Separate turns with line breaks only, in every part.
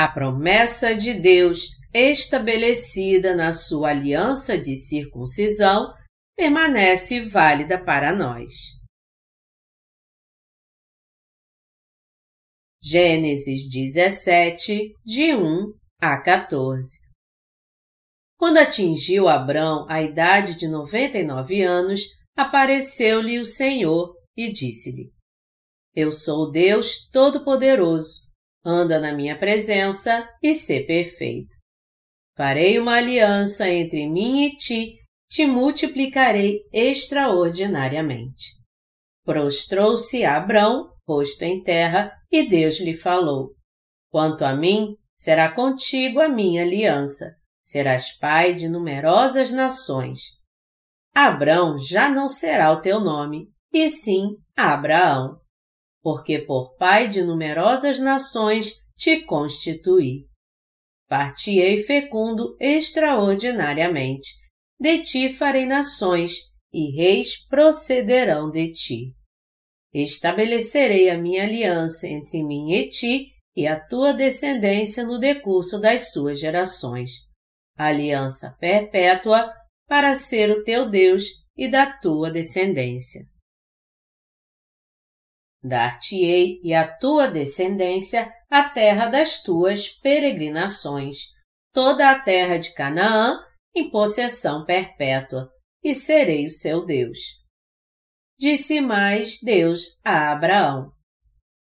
A promessa de Deus, estabelecida na sua aliança de circuncisão, permanece válida para nós. Gênesis 17, de 1 a 14 Quando atingiu Abrão a idade de 99 anos, apareceu-lhe o Senhor e disse-lhe: Eu sou Deus Todo-Poderoso anda na minha presença e sê perfeito. Farei uma aliança entre mim e ti, te multiplicarei extraordinariamente. Prostrou-se Abrão, rosto em terra, e Deus lhe falou: Quanto a mim, será contigo a minha aliança, serás pai de numerosas nações. Abrão já não será o teu nome, e sim Abraão porque por pai de numerosas nações te constituí. Partiei fecundo extraordinariamente, de ti farei nações, e reis procederão de ti. Estabelecerei a minha aliança entre mim e ti e a tua descendência no decurso das suas gerações. Aliança perpétua para ser o teu Deus e da tua descendência. Dar-te-ei e a tua descendência a terra das tuas peregrinações, toda a terra de Canaã em possessão perpétua, e serei o seu Deus. Disse mais Deus a Abraão: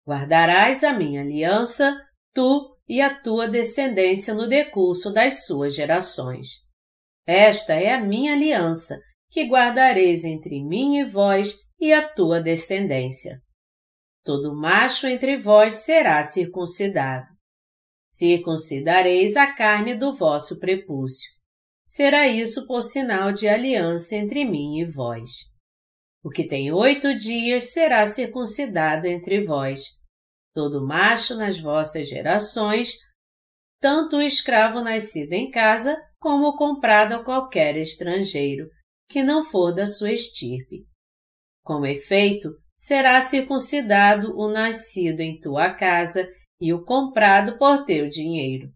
Guardarás a minha aliança, tu e a tua descendência no decurso das suas gerações. Esta é a minha aliança, que guardareis entre mim e vós e a tua descendência todo macho entre vós será circuncidado. Circuncidareis a carne do vosso prepúcio. Será isso por sinal de aliança entre mim e vós. O que tem oito dias será circuncidado entre vós. Todo macho nas vossas gerações, tanto o escravo nascido em casa, como comprado a qualquer estrangeiro, que não for da sua estirpe. Com efeito, será circuncidado o nascido em tua casa e o comprado por teu dinheiro.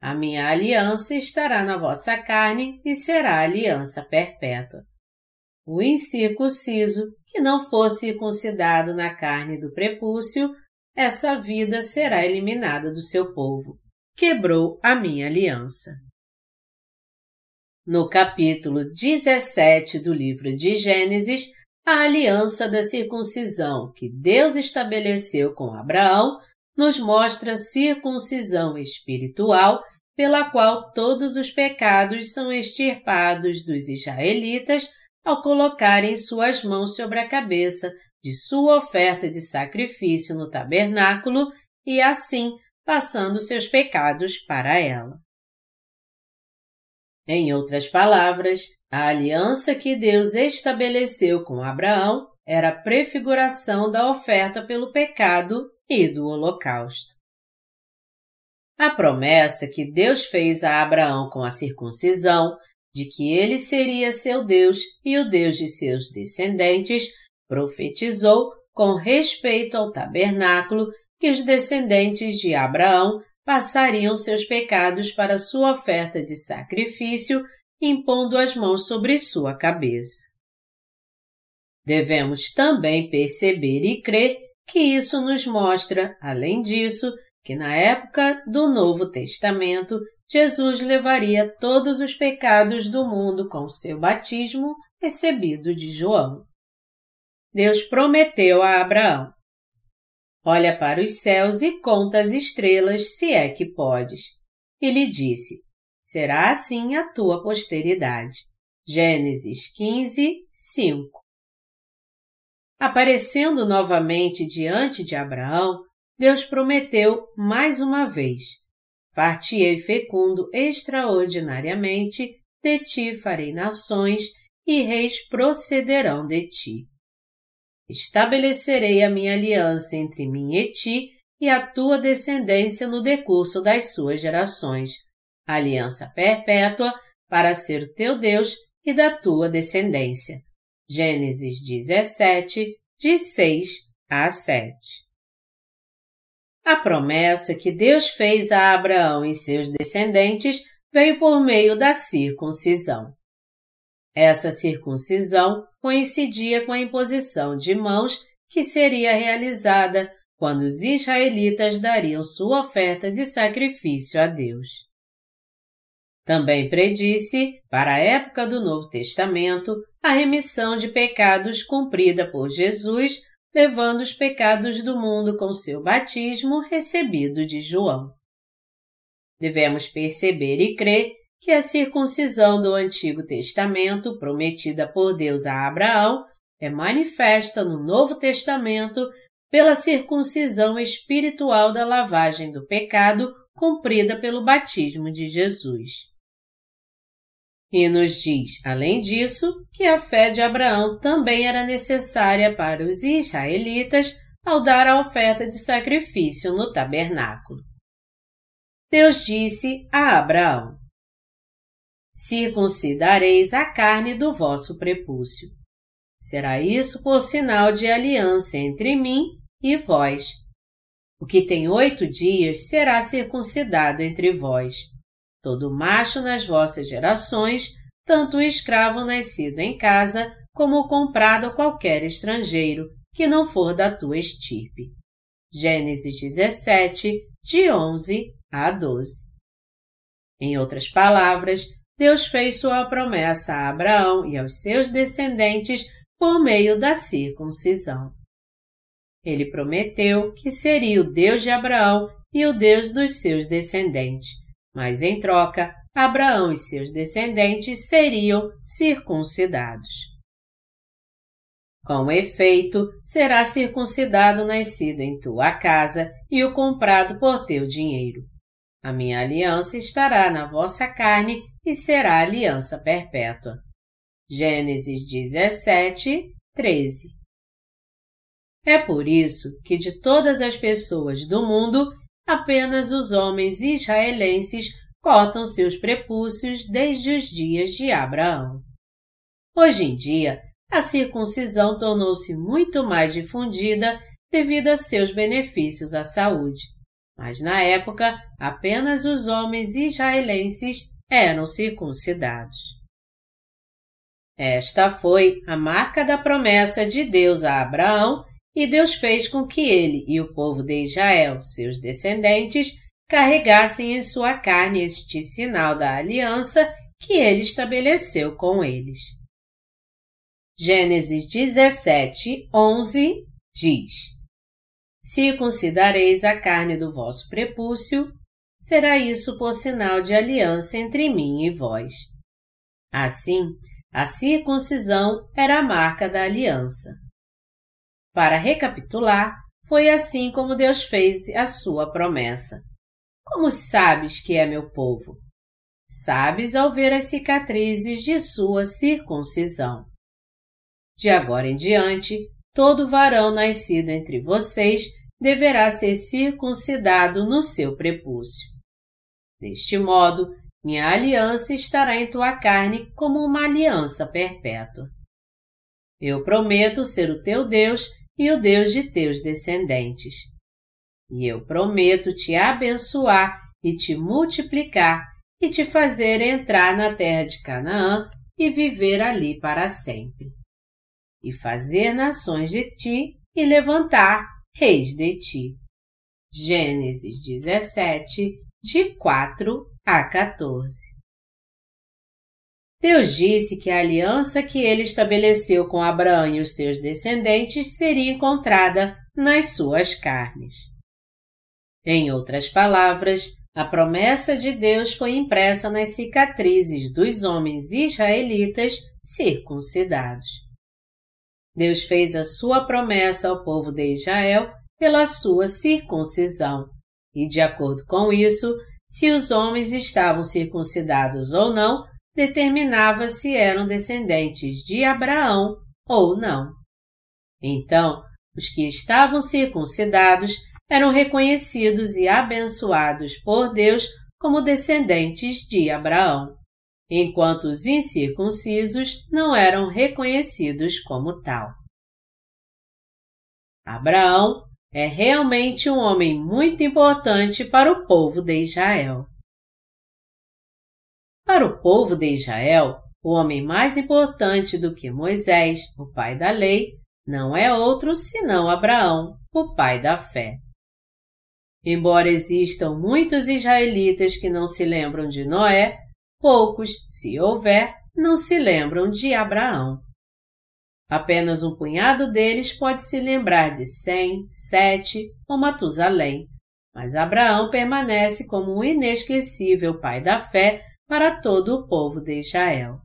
A minha aliança estará na vossa carne e será aliança perpétua. O incircunciso, que não for circuncidado na carne do prepúcio, essa vida será eliminada do seu povo. Quebrou a minha aliança. No capítulo 17 do livro de Gênesis, a aliança da circuncisão que Deus estabeleceu com Abraão nos mostra circuncisão espiritual pela qual todos os pecados são extirpados dos israelitas ao colocarem suas mãos sobre a cabeça de sua oferta de sacrifício no tabernáculo e assim passando seus pecados para ela. Em outras palavras, a aliança que Deus estabeleceu com Abraão era a prefiguração da oferta pelo pecado e do holocausto. A promessa que Deus fez a Abraão com a circuncisão, de que ele seria seu Deus e o Deus de seus descendentes, profetizou com respeito ao tabernáculo que os descendentes de Abraão passariam seus pecados para sua oferta de sacrifício, impondo as mãos sobre sua cabeça. Devemos também perceber e crer que isso nos mostra, além disso, que na época do Novo Testamento, Jesus levaria todos os pecados do mundo com seu batismo recebido de João. Deus prometeu a Abraão: Olha para os céus e conta as estrelas, se é que podes. E lhe disse: Será assim a tua posteridade. Gênesis 15, 5. Aparecendo novamente diante de Abraão, Deus prometeu mais uma vez: Fartiei fecundo extraordinariamente, de ti farei nações, e reis procederão de ti. Estabelecerei a minha aliança entre mim e ti e a tua descendência no decurso das suas gerações, aliança perpétua para ser o teu Deus e da tua descendência. Gênesis 17, de 6 a 7. a promessa que Deus fez a Abraão e seus descendentes veio por meio da circuncisão. Essa circuncisão coincidia com a imposição de mãos que seria realizada quando os israelitas dariam sua oferta de sacrifício a Deus. Também predisse, para a época do Novo Testamento, a remissão de pecados cumprida por Jesus, levando os pecados do mundo com seu batismo recebido de João. Devemos perceber e crer que a circuncisão do Antigo Testamento, prometida por Deus a Abraão, é manifesta no Novo Testamento pela circuncisão espiritual da lavagem do pecado cumprida pelo batismo de Jesus. E nos diz, além disso, que a fé de Abraão também era necessária para os israelitas ao dar a oferta de sacrifício no tabernáculo. Deus disse a Abraão: Circuncidareis a carne do vosso prepúcio. Será isso por sinal de aliança entre mim e vós. O que tem oito dias será circuncidado entre vós. Todo macho nas vossas gerações, tanto o escravo nascido em casa, como o comprado qualquer estrangeiro, que não for da tua estirpe. Gênesis 17, de 11 a 12. Em outras palavras, Deus fez sua promessa a Abraão e aos seus descendentes por meio da circuncisão. Ele prometeu que seria o Deus de Abraão e o Deus dos seus descendentes, mas em troca, Abraão e seus descendentes seriam circuncidados. Com efeito, será circuncidado nascido em tua casa e o comprado por teu dinheiro. A minha aliança estará na vossa carne e será aliança perpétua. Gênesis 17, 13. É por isso que de todas as pessoas do mundo, apenas os homens israelenses cotam seus prepúcios desde os dias de Abraão. Hoje em dia, a circuncisão tornou-se muito mais difundida devido a seus benefícios à saúde. Mas na época, apenas os homens israelenses eram circuncidados. Esta foi a marca da promessa de Deus a Abraão e Deus fez com que ele e o povo de Israel, seus descendentes, carregassem em sua carne este sinal da aliança que ele estabeleceu com eles. Gênesis 17, 11 diz: Circuncidareis a carne do vosso prepúcio, será isso por sinal de aliança entre mim e vós. Assim, a circuncisão era a marca da aliança. Para recapitular, foi assim como Deus fez a sua promessa. Como sabes que é meu povo? Sabes ao ver as cicatrizes de sua circuncisão. De agora em diante, todo varão nascido entre vocês deverá ser circuncidado no seu prepúcio. Deste modo, minha aliança estará em tua carne como uma aliança perpétua. Eu prometo ser o teu Deus e o Deus de teus descendentes. E eu prometo te abençoar e te multiplicar e te fazer entrar na terra de Canaã e viver ali para sempre. E fazer nações de ti e levantar reis de ti. Gênesis 17, de 4 a 14. Deus disse que a aliança que ele estabeleceu com Abraão e os seus descendentes seria encontrada nas suas carnes. Em outras palavras, a promessa de Deus foi impressa nas cicatrizes dos homens israelitas circuncidados. Deus fez a sua promessa ao povo de Israel pela sua circuncisão, e de acordo com isso, se os homens estavam circuncidados ou não, determinava se eram descendentes de Abraão ou não. Então, os que estavam circuncidados eram reconhecidos e abençoados por Deus como descendentes de Abraão, enquanto os incircuncisos não eram reconhecidos como tal. Abraão, é realmente um homem muito importante para o povo de Israel. Para o povo de Israel, o homem mais importante do que Moisés, o pai da lei, não é outro senão Abraão, o pai da fé. Embora existam muitos israelitas que não se lembram de Noé, poucos, se houver, não se lembram de Abraão. Apenas um punhado deles pode se lembrar de Sem, Sete ou Matusalém, mas Abraão permanece como um inesquecível pai da fé para todo o povo de Israel.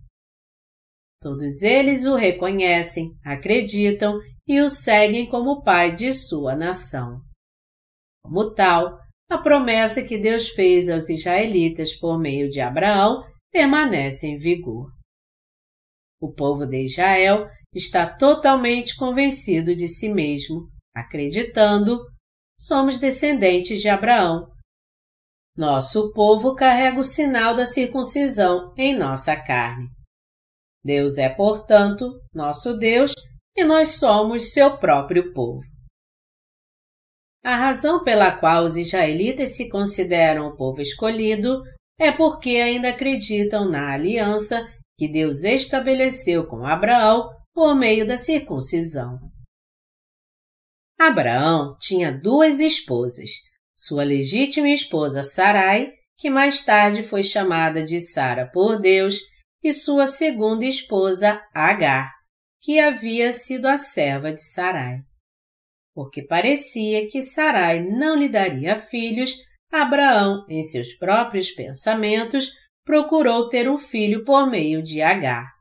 Todos eles o reconhecem, acreditam e o seguem como pai de sua nação. Como tal, a promessa que Deus fez aos israelitas por meio de Abraão permanece em vigor. O povo de Israel está totalmente convencido de si mesmo, acreditando, somos descendentes de Abraão. Nosso povo carrega o sinal da circuncisão em nossa carne. Deus é, portanto, nosso Deus e nós somos seu próprio povo. A razão pela qual os israelitas se consideram o povo escolhido é porque ainda acreditam na aliança que Deus estabeleceu com Abraão por meio da circuncisão. Abraão tinha duas esposas, sua legítima esposa Sarai, que mais tarde foi chamada de Sara por Deus, e sua segunda esposa Agar, que havia sido a serva de Sarai. Porque parecia que Sarai não lhe daria filhos, Abraão, em seus próprios pensamentos, procurou ter um filho por meio de Agar.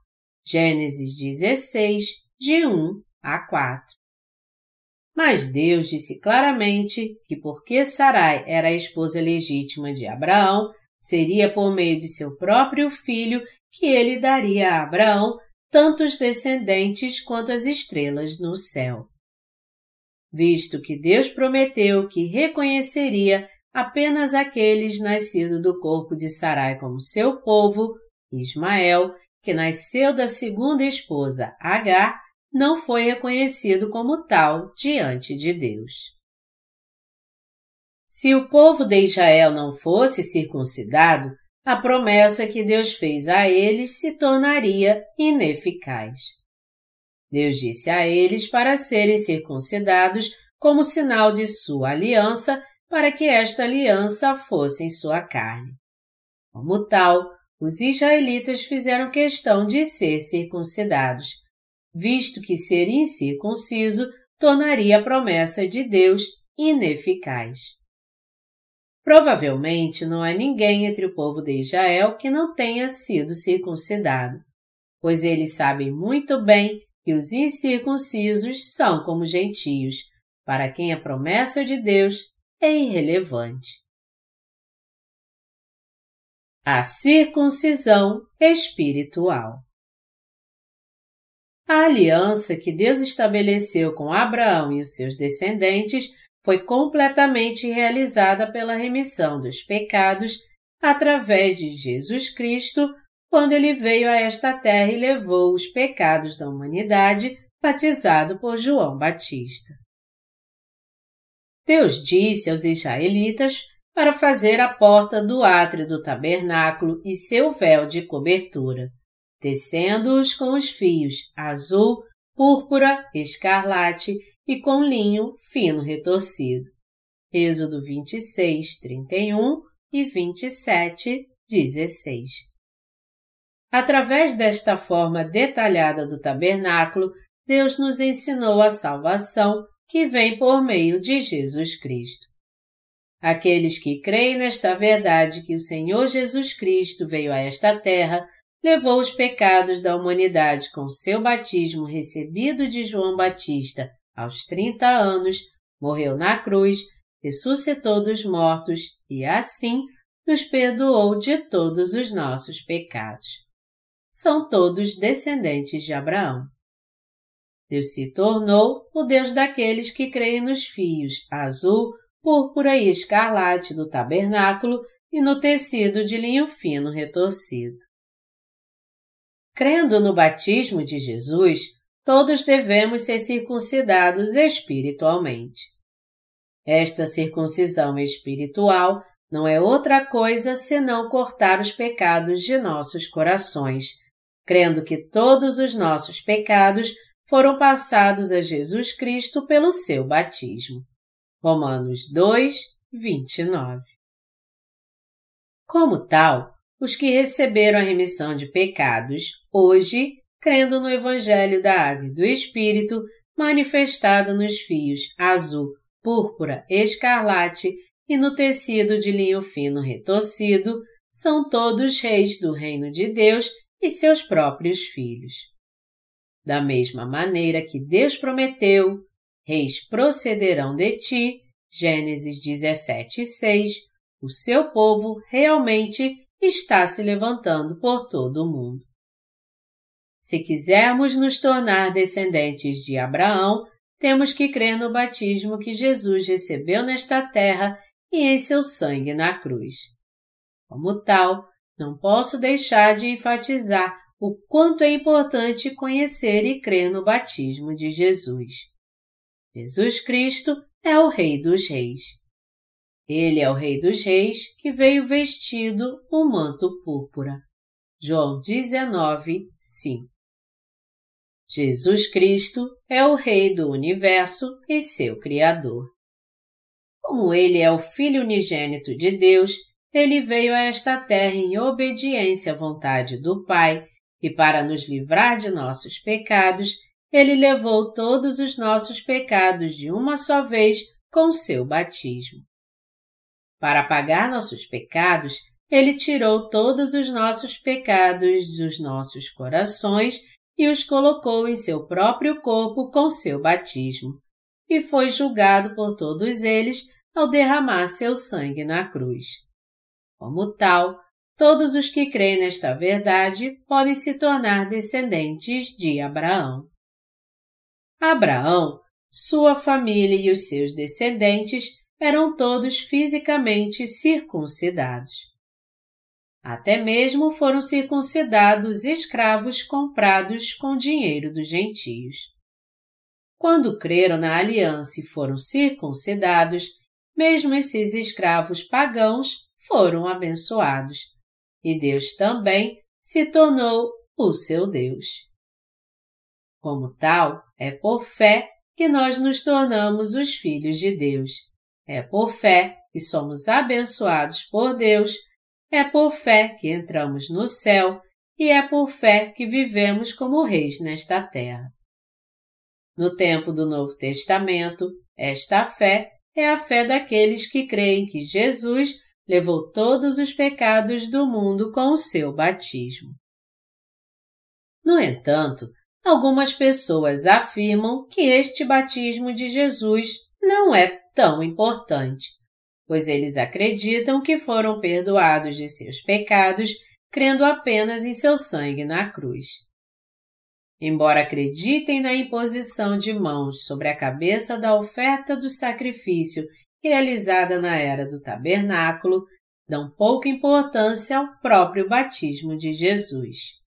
Gênesis 16, de 1 a 4. Mas Deus disse claramente que porque Sarai era a esposa legítima de Abraão, seria por meio de seu próprio filho que ele daria a Abraão tantos descendentes quanto as estrelas no céu. Visto que Deus prometeu que reconheceria apenas aqueles nascidos do corpo de Sarai como seu povo, Ismael que nasceu da segunda esposa, Agar, não foi reconhecido como tal diante de Deus. Se o povo de Israel não fosse circuncidado, a promessa que Deus fez a eles se tornaria ineficaz. Deus disse a eles para serem circuncidados como sinal de sua aliança, para que esta aliança fosse em sua carne. Como tal, os israelitas fizeram questão de ser circuncidados, visto que ser incircunciso tornaria a promessa de Deus ineficaz. Provavelmente não há ninguém entre o povo de Israel que não tenha sido circuncidado, pois eles sabem muito bem que os incircuncisos são como gentios, para quem a promessa de Deus é irrelevante a circuncisão espiritual. A aliança que Deus estabeleceu com Abraão e os seus descendentes foi completamente realizada pela remissão dos pecados através de Jesus Cristo, quando ele veio a esta terra e levou os pecados da humanidade, batizado por João Batista. Deus disse aos israelitas para fazer a porta do átrio do tabernáculo e seu véu de cobertura, tecendo-os com os fios azul, púrpura, escarlate e com linho fino retorcido. Êxodo 26, 31 e 27, 16. Através desta forma detalhada do tabernáculo, Deus nos ensinou a salvação que vem por meio de Jesus Cristo. Aqueles que creem nesta verdade que o Senhor Jesus Cristo veio a esta terra, levou os pecados da humanidade com seu batismo recebido de João Batista aos 30 anos, morreu na cruz, ressuscitou dos mortos e, assim, nos perdoou de todos os nossos pecados. São todos descendentes de Abraão. Deus se tornou o Deus daqueles que creem nos fios azul, púrpura e escarlate do tabernáculo e no tecido de linho fino retorcido. Crendo no batismo de Jesus, todos devemos ser circuncidados espiritualmente. Esta circuncisão espiritual não é outra coisa senão cortar os pecados de nossos corações, crendo que todos os nossos pecados foram passados a Jesus Cristo pelo seu batismo. Romanos 2, 29. Como tal, os que receberam a remissão de pecados hoje, crendo no Evangelho da Água e do Espírito, manifestado nos fios azul, púrpura, escarlate e no tecido de linho fino retorcido, são todos reis do reino de Deus e seus próprios filhos. Da mesma maneira que Deus prometeu, reis procederão de ti, Gênesis 17, 6, o seu povo realmente está se levantando por todo o mundo. Se quisermos nos tornar descendentes de Abraão, temos que crer no batismo que Jesus recebeu nesta terra e em seu sangue na cruz. Como tal, não posso deixar de enfatizar o quanto é importante conhecer e crer no batismo de Jesus. Jesus Cristo é o Rei dos Reis. Ele é o Rei dos Reis que veio vestido um manto púrpura. João 19, 5 Jesus Cristo é o Rei do Universo e seu Criador. Como ele é o Filho unigênito de Deus, ele veio a esta terra em obediência à vontade do Pai, e para nos livrar de nossos pecados, ele levou todos os nossos pecados de uma só vez com seu batismo. Para pagar nossos pecados, ele tirou todos os nossos pecados dos nossos corações e os colocou em seu próprio corpo com seu batismo, e foi julgado por todos eles ao derramar seu sangue na cruz. Como tal, todos os que creem nesta verdade podem se tornar descendentes de Abraão. Abraão, sua família e os seus descendentes eram todos fisicamente circuncidados. Até mesmo foram circuncidados escravos comprados com dinheiro dos gentios. Quando creram na aliança e foram circuncidados, mesmo esses escravos pagãos foram abençoados, e Deus também se tornou o seu Deus. Como tal, é por fé que nós nos tornamos os filhos de Deus. É por fé que somos abençoados por Deus é por fé que entramos no céu e é por fé que vivemos como reis nesta terra. No tempo do Novo Testamento, esta fé é a fé daqueles que creem que Jesus levou todos os pecados do mundo com o seu batismo. No entanto, algumas pessoas afirmam que este batismo de Jesus não é tão importante pois eles acreditam que foram perdoados de seus pecados crendo apenas em seu sangue na cruz. Embora acreditem na imposição de mãos sobre a cabeça da oferta do sacrifício realizada na era do tabernáculo, dão pouca importância ao próprio batismo de Jesus.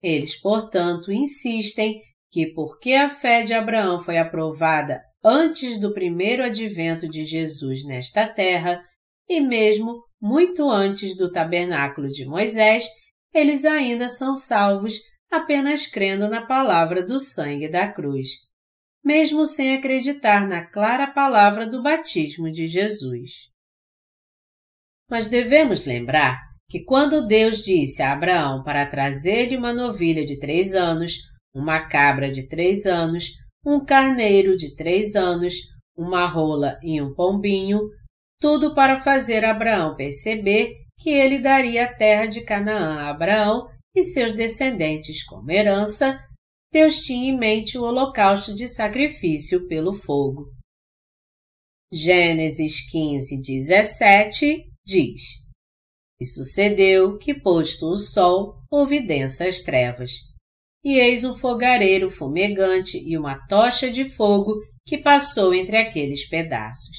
Eles, portanto, insistem que, porque a fé de Abraão foi aprovada antes do primeiro advento de Jesus nesta terra e mesmo muito antes do tabernáculo de Moisés, eles ainda são salvos apenas crendo na palavra do sangue da cruz, mesmo sem acreditar na clara palavra do batismo de Jesus. Mas devemos lembrar que quando Deus disse a Abraão para trazer-lhe uma novilha de três anos, uma cabra de três anos, um carneiro de três anos, uma rola e um pombinho, tudo para fazer Abraão perceber que ele daria a terra de Canaã a Abraão e seus descendentes como herança, Deus tinha em mente o holocausto de sacrifício pelo fogo. Gênesis 15, 17 diz: E sucedeu que, posto o sol, houve densas trevas e eis um fogareiro fumegante e uma tocha de fogo que passou entre aqueles pedaços.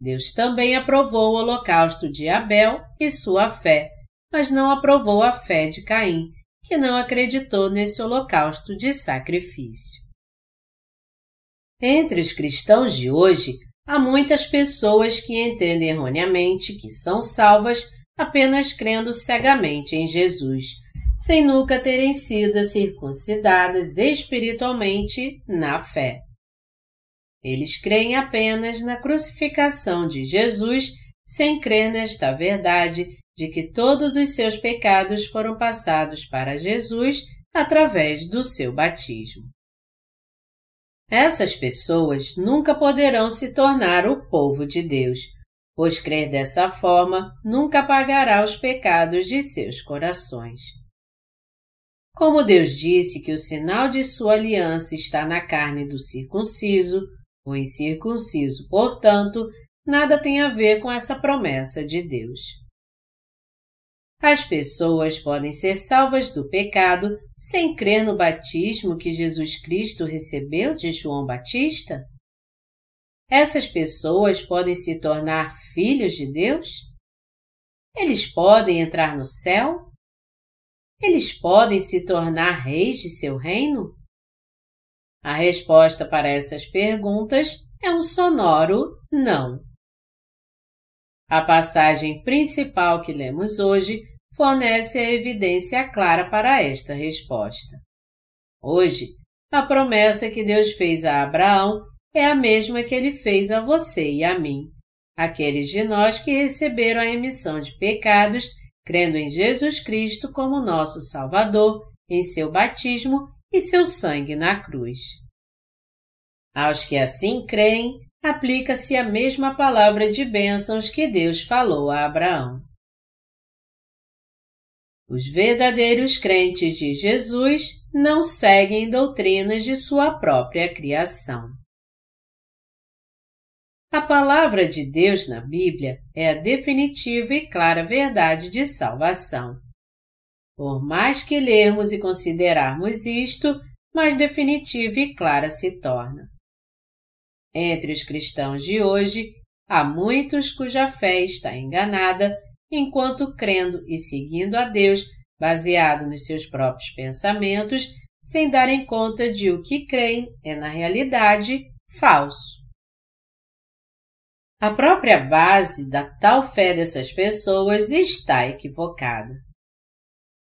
Deus também aprovou o holocausto de Abel e sua fé, mas não aprovou a fé de Caim, que não acreditou nesse holocausto de sacrifício. Entre os cristãos de hoje, há muitas pessoas que entendem erroneamente que são salvas apenas crendo cegamente em Jesus, sem nunca terem sido circuncidadas espiritualmente na fé. Eles creem apenas na crucificação de Jesus, sem crer nesta verdade de que todos os seus pecados foram passados para Jesus através do seu batismo. Essas pessoas nunca poderão se tornar o povo de Deus, pois crer dessa forma nunca apagará os pecados de seus corações. Como Deus disse que o sinal de sua aliança está na carne do circunciso, o incircunciso, portanto, nada tem a ver com essa promessa de Deus. As pessoas podem ser salvas do pecado sem crer no batismo que Jesus Cristo recebeu de João Batista? Essas pessoas podem se tornar filhos de Deus? Eles podem entrar no céu? Eles podem se tornar reis de seu reino? A resposta para essas perguntas é um sonoro não. A passagem principal que lemos hoje fornece a evidência clara para esta resposta. Hoje, a promessa que Deus fez a Abraão é a mesma que ele fez a você e a mim, aqueles de nós que receberam a remissão de pecados, crendo em Jesus Cristo como nosso Salvador, em seu batismo e seu sangue na cruz. Aos que assim creem, aplica-se a mesma palavra de bênçãos que Deus falou a Abraão. Os verdadeiros crentes de Jesus não seguem doutrinas de sua própria criação. A palavra de Deus na Bíblia é a definitiva e clara verdade de salvação. Por mais que lermos e considerarmos isto, mais definitiva e clara se torna. Entre os cristãos de hoje, há muitos cuja fé está enganada, enquanto crendo e seguindo a Deus, baseado nos seus próprios pensamentos, sem darem conta de o que creem é, na realidade, falso. A própria base da tal fé dessas pessoas está equivocada.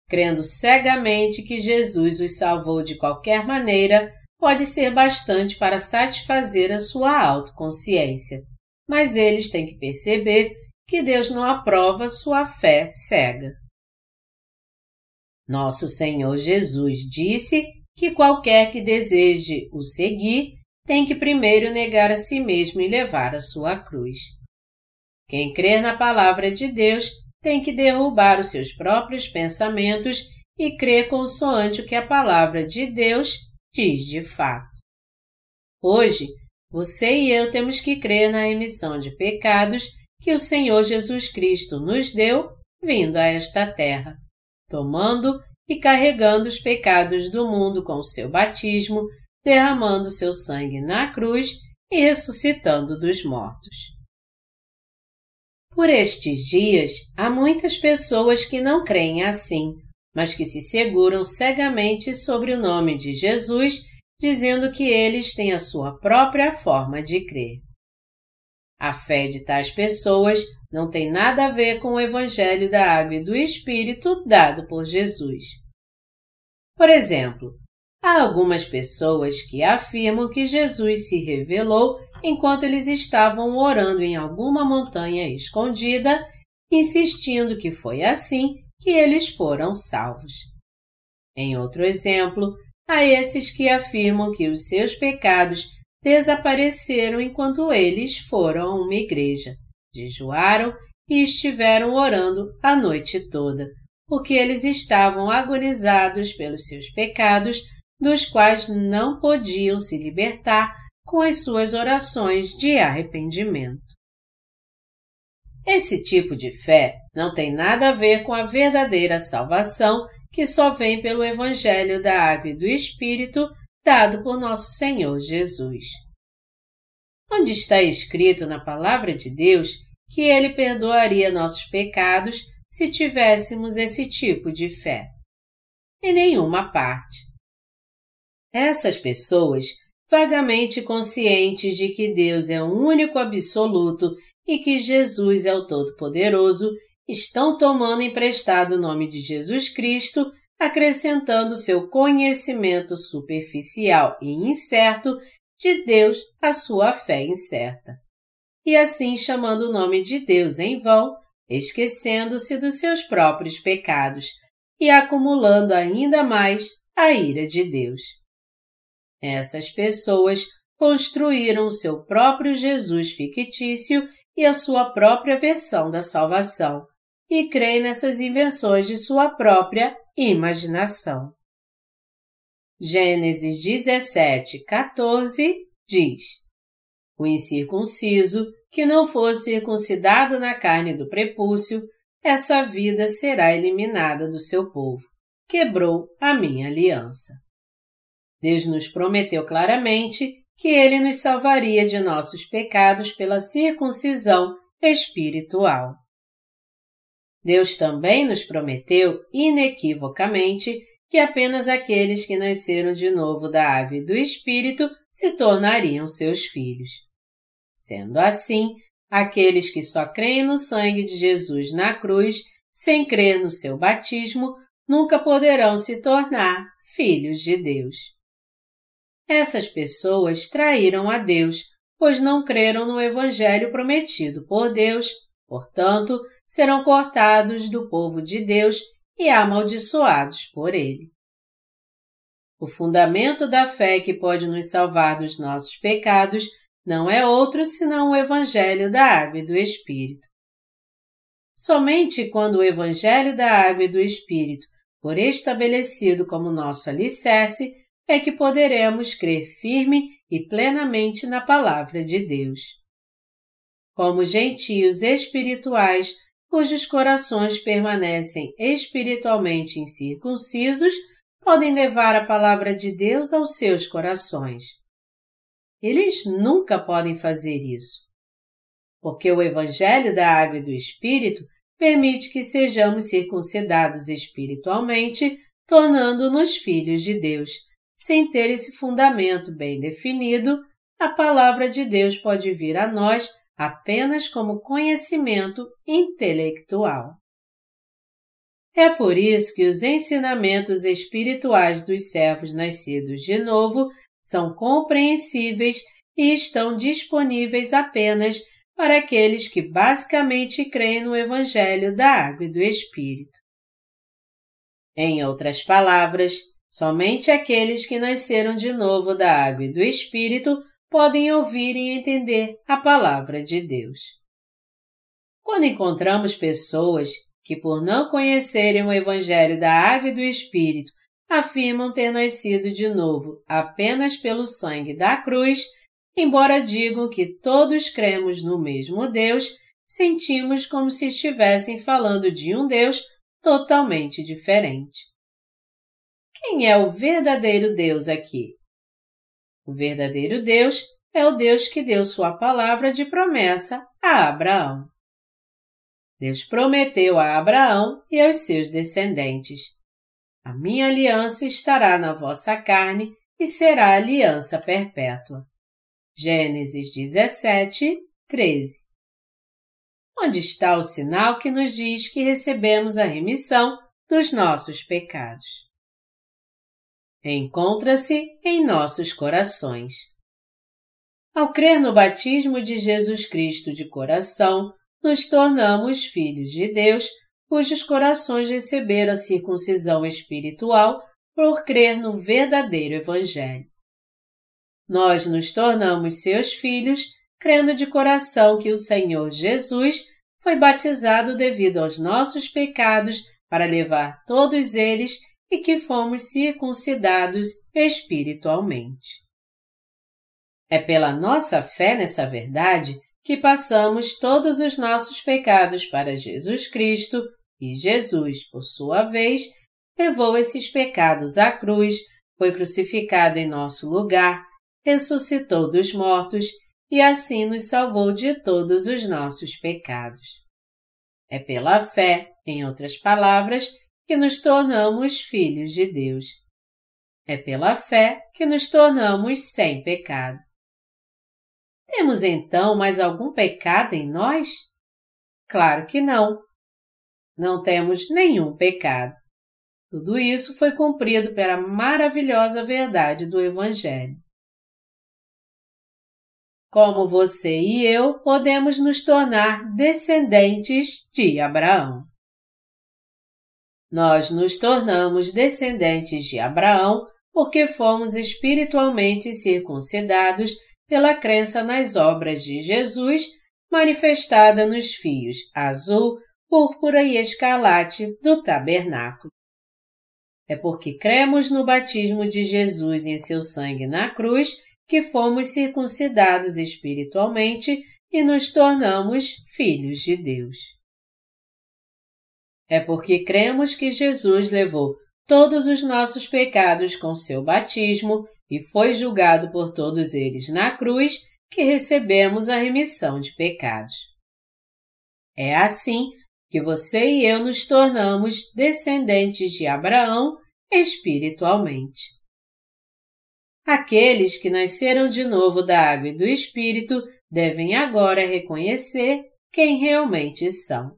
Crendo cegamente que Jesus os salvou de qualquer maneira, pode ser bastante para satisfazer a sua autoconsciência, mas eles têm que perceber que Deus não aprova sua fé cega. Nosso Senhor Jesus disse que qualquer que deseje o seguir tem que primeiro negar a si mesmo e levar a sua cruz. Quem crer na palavra de Deus tem que derrubar os seus próprios pensamentos e crer consoante o que a palavra de Deus diz de fato. Hoje, você e eu temos que crer na emissão de pecados que o Senhor Jesus Cristo nos deu vindo a esta terra, tomando e carregando os pecados do mundo com o seu batismo derramando seu sangue na cruz e ressuscitando dos mortos. Por estes dias, há muitas pessoas que não creem assim, mas que se seguram cegamente sobre o nome de Jesus, dizendo que eles têm a sua própria forma de crer. A fé de tais pessoas não tem nada a ver com o Evangelho da Água e do Espírito dado por Jesus. Por exemplo, Há algumas pessoas que afirmam que Jesus se revelou enquanto eles estavam orando em alguma montanha escondida, insistindo que foi assim que eles foram salvos. Em outro exemplo, há esses que afirmam que os seus pecados desapareceram enquanto eles foram a uma igreja, jejuaram e estiveram orando a noite toda, porque eles estavam agonizados pelos seus pecados dos quais não podiam se libertar com as suas orações de arrependimento. Esse tipo de fé não tem nada a ver com a verdadeira salvação que só vem pelo Evangelho da Água e do Espírito dado por nosso Senhor Jesus. Onde está escrito na Palavra de Deus que Ele perdoaria nossos pecados se tivéssemos esse tipo de fé? Em nenhuma parte. Essas pessoas vagamente conscientes de que Deus é o único absoluto e que Jesus é o Todo-Poderoso, estão tomando emprestado o nome de Jesus Cristo, acrescentando seu conhecimento superficial e incerto de Deus à sua fé incerta. E assim chamando o nome de Deus em vão, esquecendo-se dos seus próprios pecados e acumulando ainda mais a ira de Deus. Essas pessoas construíram seu próprio Jesus fictício e a sua própria versão da salvação, e creem nessas invenções de sua própria imaginação. Gênesis 17, 14 diz: O incircunciso que não for circuncidado na carne do prepúcio, essa vida será eliminada do seu povo. Quebrou a minha aliança. Deus nos prometeu claramente que ele nos salvaria de nossos pecados pela circuncisão espiritual. Deus também nos prometeu inequivocamente que apenas aqueles que nasceram de novo da água e do Espírito se tornariam seus filhos. Sendo assim, aqueles que só creem no sangue de Jesus na cruz, sem crer no seu batismo, nunca poderão se tornar filhos de Deus. Essas pessoas traíram a Deus, pois não creram no Evangelho prometido por Deus, portanto, serão cortados do povo de Deus e amaldiçoados por ele. O fundamento da fé que pode nos salvar dos nossos pecados não é outro senão o Evangelho da Água e do Espírito. Somente quando o Evangelho da Água e do Espírito for estabelecido como nosso alicerce, é que poderemos crer firme e plenamente na Palavra de Deus. Como gentios espirituais, cujos corações permanecem espiritualmente incircuncisos, podem levar a palavra de Deus aos seus corações. Eles nunca podem fazer isso. Porque o Evangelho da Água e do Espírito permite que sejamos circuncidados espiritualmente, tornando-nos filhos de Deus. Sem ter esse fundamento bem definido, a palavra de Deus pode vir a nós apenas como conhecimento intelectual. É por isso que os ensinamentos espirituais dos servos nascidos de novo são compreensíveis e estão disponíveis apenas para aqueles que basicamente creem no Evangelho da Água e do Espírito. Em outras palavras, somente aqueles que nasceram de novo da Água e do Espírito podem ouvir e entender a palavra de Deus. Quando encontramos pessoas que, por não conhecerem o Evangelho da Água e do Espírito, afirmam ter nascido de novo apenas pelo sangue da cruz, embora digam que todos cremos no mesmo Deus, sentimos como se estivessem falando de um Deus totalmente diferente. Quem é o verdadeiro Deus aqui? O verdadeiro Deus é o Deus que deu sua palavra de promessa a Abraão. Deus prometeu a Abraão e aos seus descendentes: A minha aliança estará na vossa carne e será aliança perpétua. Gênesis 17, 13. Onde está o sinal que nos diz que recebemos a remissão dos nossos pecados? Encontra-se em nossos corações. Ao crer no batismo de Jesus Cristo de coração, nos tornamos filhos de Deus, cujos corações receberam a circuncisão espiritual por crer no verdadeiro Evangelho. Nós nos tornamos seus filhos, crendo de coração que o Senhor Jesus foi batizado devido aos nossos pecados para levar todos eles e que fomos circuncidados espiritualmente. É pela nossa fé nessa verdade que passamos todos os nossos pecados para Jesus Cristo e Jesus, por sua vez, levou esses pecados à cruz, foi crucificado em nosso lugar, ressuscitou dos mortos e assim nos salvou de todos os nossos pecados. É pela fé, em outras palavras, que nos tornamos filhos de Deus. É pela fé que nos tornamos sem pecado. Temos então mais algum pecado em nós? Claro que não. Não temos nenhum pecado. Tudo isso foi cumprido pela maravilhosa verdade do Evangelho. Como você e eu podemos nos tornar descendentes de Abraão. Nós nos tornamos descendentes de Abraão porque fomos espiritualmente circuncidados pela crença nas obras de Jesus manifestada nos fios azul, púrpura e escarlate do tabernáculo. É porque cremos no batismo de Jesus em seu sangue na cruz que fomos circuncidados espiritualmente e nos tornamos filhos de Deus. É porque cremos que Jesus levou todos os nossos pecados com seu batismo e foi julgado por todos eles na cruz que recebemos a remissão de pecados. É assim que você e eu nos tornamos descendentes de Abraão espiritualmente. Aqueles que nasceram de novo da água e do Espírito devem agora reconhecer quem realmente são.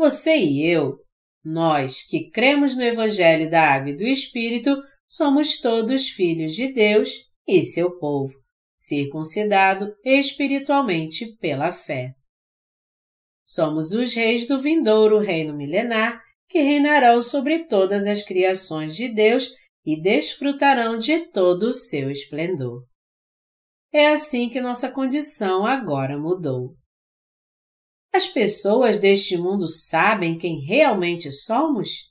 Você e eu, nós que cremos no Evangelho da Água e do Espírito, somos todos filhos de Deus e seu povo, circuncidado espiritualmente pela fé. Somos os reis do vindouro reino milenar que reinarão sobre todas as criações de Deus e desfrutarão de todo o seu esplendor. É assim que nossa condição agora mudou. As pessoas deste mundo sabem quem realmente somos?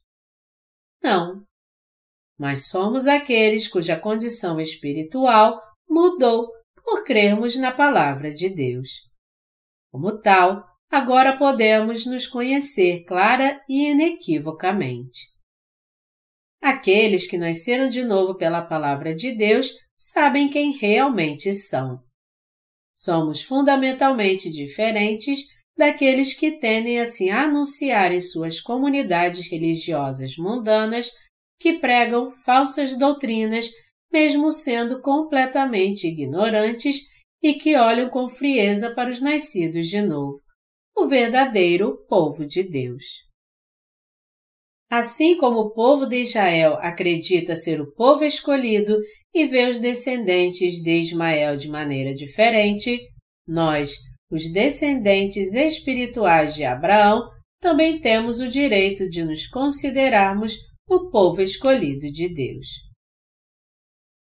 Não. Mas somos aqueles cuja condição espiritual mudou por crermos na Palavra de Deus. Como tal, agora podemos nos conhecer clara e inequivocamente. Aqueles que nasceram de novo pela Palavra de Deus sabem quem realmente são. Somos fundamentalmente diferentes daqueles que tendem a se anunciar em suas comunidades religiosas mundanas que pregam falsas doutrinas, mesmo sendo completamente ignorantes e que olham com frieza para os nascidos de novo, o verdadeiro povo de Deus. Assim como o povo de Israel acredita ser o povo escolhido e vê os descendentes de Ismael de maneira diferente, nós, os descendentes espirituais de Abraão, também temos o direito de nos considerarmos o povo escolhido de Deus.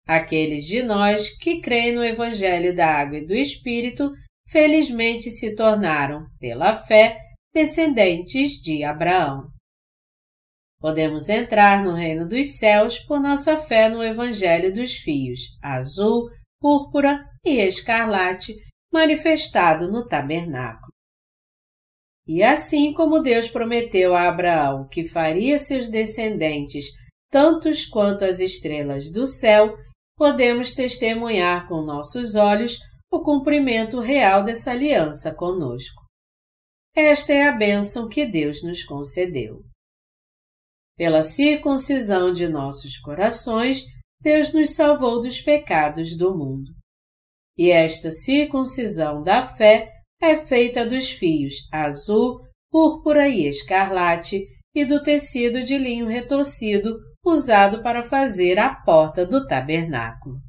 Aqueles de nós que creem no Evangelho da Água e do Espírito, felizmente se tornaram, pela fé, descendentes de Abraão. Podemos entrar no reino dos céus por nossa fé no Evangelho dos fios azul, púrpura e escarlate manifestado no tabernáculo. E assim como Deus prometeu a Abraão que faria seus descendentes tantos quanto as estrelas do céu, podemos testemunhar com nossos olhos o cumprimento real dessa aliança conosco. Esta é a bênção que Deus nos concedeu. Pela circuncisão de nossos corações, Deus nos salvou dos pecados do mundo. E esta circuncisão da fé é feita dos fios azul, púrpura e escarlate e do tecido de linho retorcido usado para fazer a porta do tabernáculo.